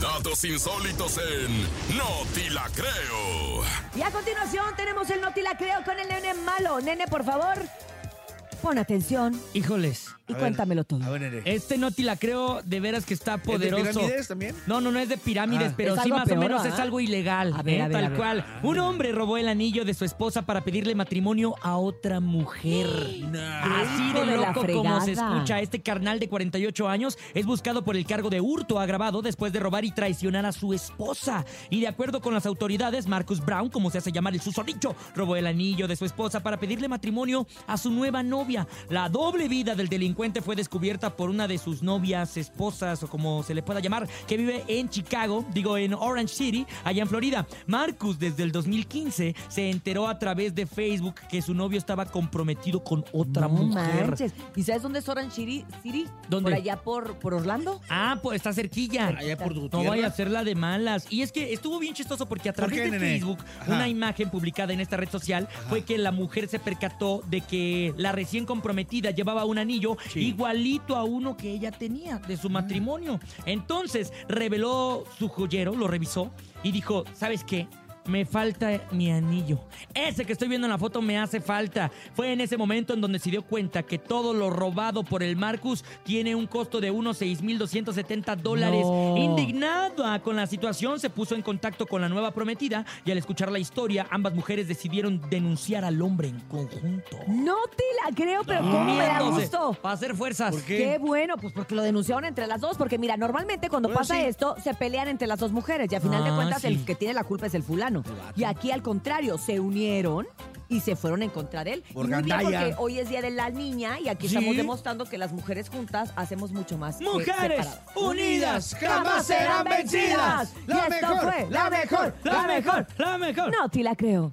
Datos insólitos en No Ti La Creo. Y a continuación tenemos el Noti la creo con el nene malo. Nene, por favor, pon atención Híjoles. y A ver, cuéntamelo todo. A ver, nene. Este Noti la creo de veras que está poderoso. pirámides también? No, no, no es de pirámides, Ah. pero Es sí algo más peor, o menos ¿verdad? es algo ilegal. A ver, ¿eh? a ver, tal a ver. cual. Un hombre robó el anillo de su esposa para pedirle matrimonio a otra mujer. Así Hijo de de la loco como se fregada. escucha. Este carnal de 48 años es buscado por el cargo de hurto agravado después de robar y traicionar a su esposa. Y de acuerdo con las autoridades, Marcus Brown, como se hace llamar el susodicho, robó el anillo de su esposa para pedirle matrimonio a su nueva novia. La doble vida del delincuente fue descubierta por una de sus novias, esposas o como se le pueda llamar, que vive en Chicago, digo en Orange City, allá en Florida. Marcus desde el 2015 se enteró a través de Facebook que su novio estaba comprometido con otra No mujer. manches. ¿Y sabes dónde es Orange City? City? ¿Dónde? Por allá por, por Orlando. Ah, pues está cerquilla. Allá por No vaya a ser la de malas. Y es que estuvo bien chistoso porque a ¿Por través qué, de nene? Facebook, Ajá. una imagen publicada en esta red social fue que la mujer se percató de que la recién comprometida llevaba un anillo Sí. igualito a uno que ella tenía de su matrimonio. Entonces reveló su joyero, lo revisó y dijo, ¿sabes qué? Me falta mi anillo. Ese que estoy viendo en la foto me hace falta. Fue en ese momento en donde se dio cuenta que todo lo robado por el Marcus tiene un costo de unos 6.270 dólares. No. Indignada con la situación, se puso en contacto con la nueva prometida y al escuchar la historia, ambas mujeres decidieron denunciar al hombre en conjunto. No te la creo, pero ¿cómo me da gusto? Para hacer fuerzas. ¿Por qué? Qué bueno, pues porque lo denunciaron entre las dos. Porque mira, normalmente cuando Bueno, pasa sí. esto, se pelean entre las dos mujeres. Y al final de Ah, cuentas, sí. el que tiene la culpa es el fulano. Y aquí al contrario, se unieron y se fueron en contra de él. Por y muy bien gandalla. porque hoy es Día de la Niña y aquí Sí. estamos demostrando que las mujeres juntas hacemos mucho más. que Mujeres separadas. unidas jamás serán vencidas. Y La esto mejor, fue la mejor, La mejor, la mejor. No te la creo.